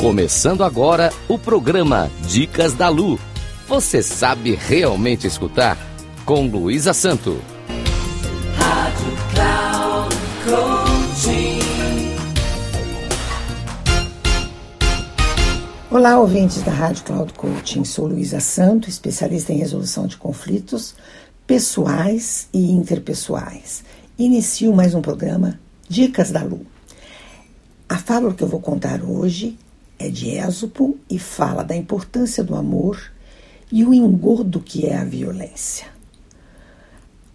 Começando agora o programa Dicas da Lu. Você sabe realmente escutar? Com Luísa Santo. Rádio Cloud Coaching. Olá, ouvintes da Rádio Cloud Coaching. Sou Luísa Santo, especialista em resolução de conflitos pessoais e interpessoais. Inicio mais um programa Dicas da Lu. A fábula que eu vou contar hoje é de Ésopo e fala da importância do amor e o engodo que é a violência.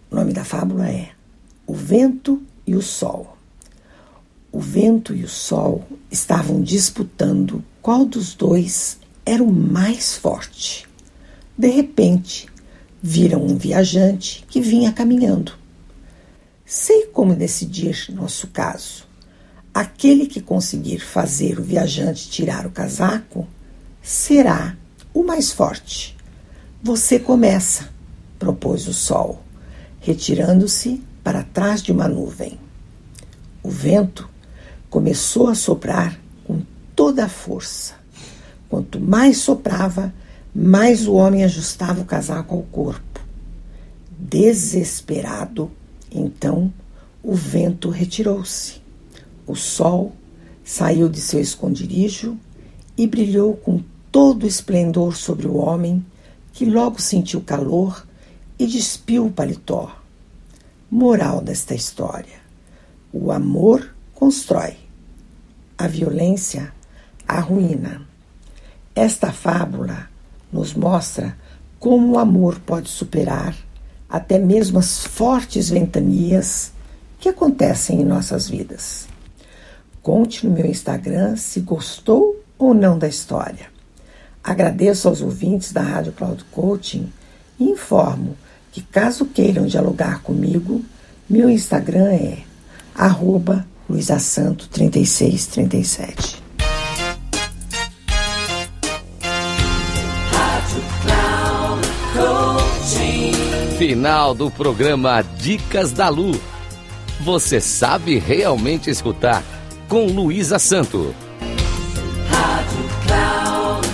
O nome da fábula é O Vento e o Sol. O vento e o sol estavam disputando qual dos dois era o mais forte. De repente, viram um viajante que vinha caminhando. Sei como decidir nosso caso. Aquele que conseguir fazer o viajante tirar o casaco será o mais forte. Você começa, propôs o sol, retirando-se para trás de uma nuvem. O vento começou a soprar com toda a força. Quanto mais soprava, mais o homem ajustava o casaco ao corpo. Desesperado, então o vento retirou-se. O sol saiu de seu esconderijo e brilhou com todo o esplendor sobre o homem, que logo sentiu calor e despiu o paletó. Moral desta história: o amor constrói, a violência arruína. Esta fábula nos mostra como o amor pode superar até mesmo as fortes ventanias que acontecem em nossas vidas. Conte no meu Instagram se gostou ou não da história. Agradeço aos ouvintes da Rádio Cloud Coaching e informo que, caso queiram dialogar comigo, meu Instagram é arroba luisasanto3637. Rádio Cloud Coaching. Final do programa Dicas da Lu. Você sabe realmente escutar? Com Luísa Santo. Rádio Cloud.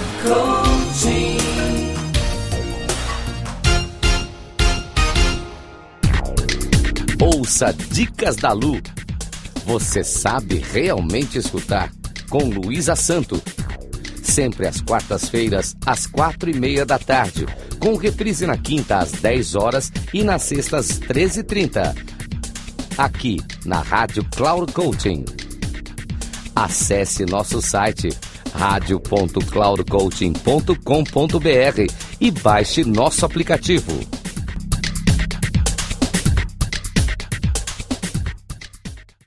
Ouça Dicas da Lu. Você sabe realmente escutar? Com Luísa Santo. Sempre às quartas-feiras, às quatro e meia da tarde. Com reprise na quinta, às 10 horas e nas sextas, 13h30. Aqui, na Rádio Cloud Coaching. Acesse nosso site radio.cloudcoaching.com.br e baixe nosso aplicativo.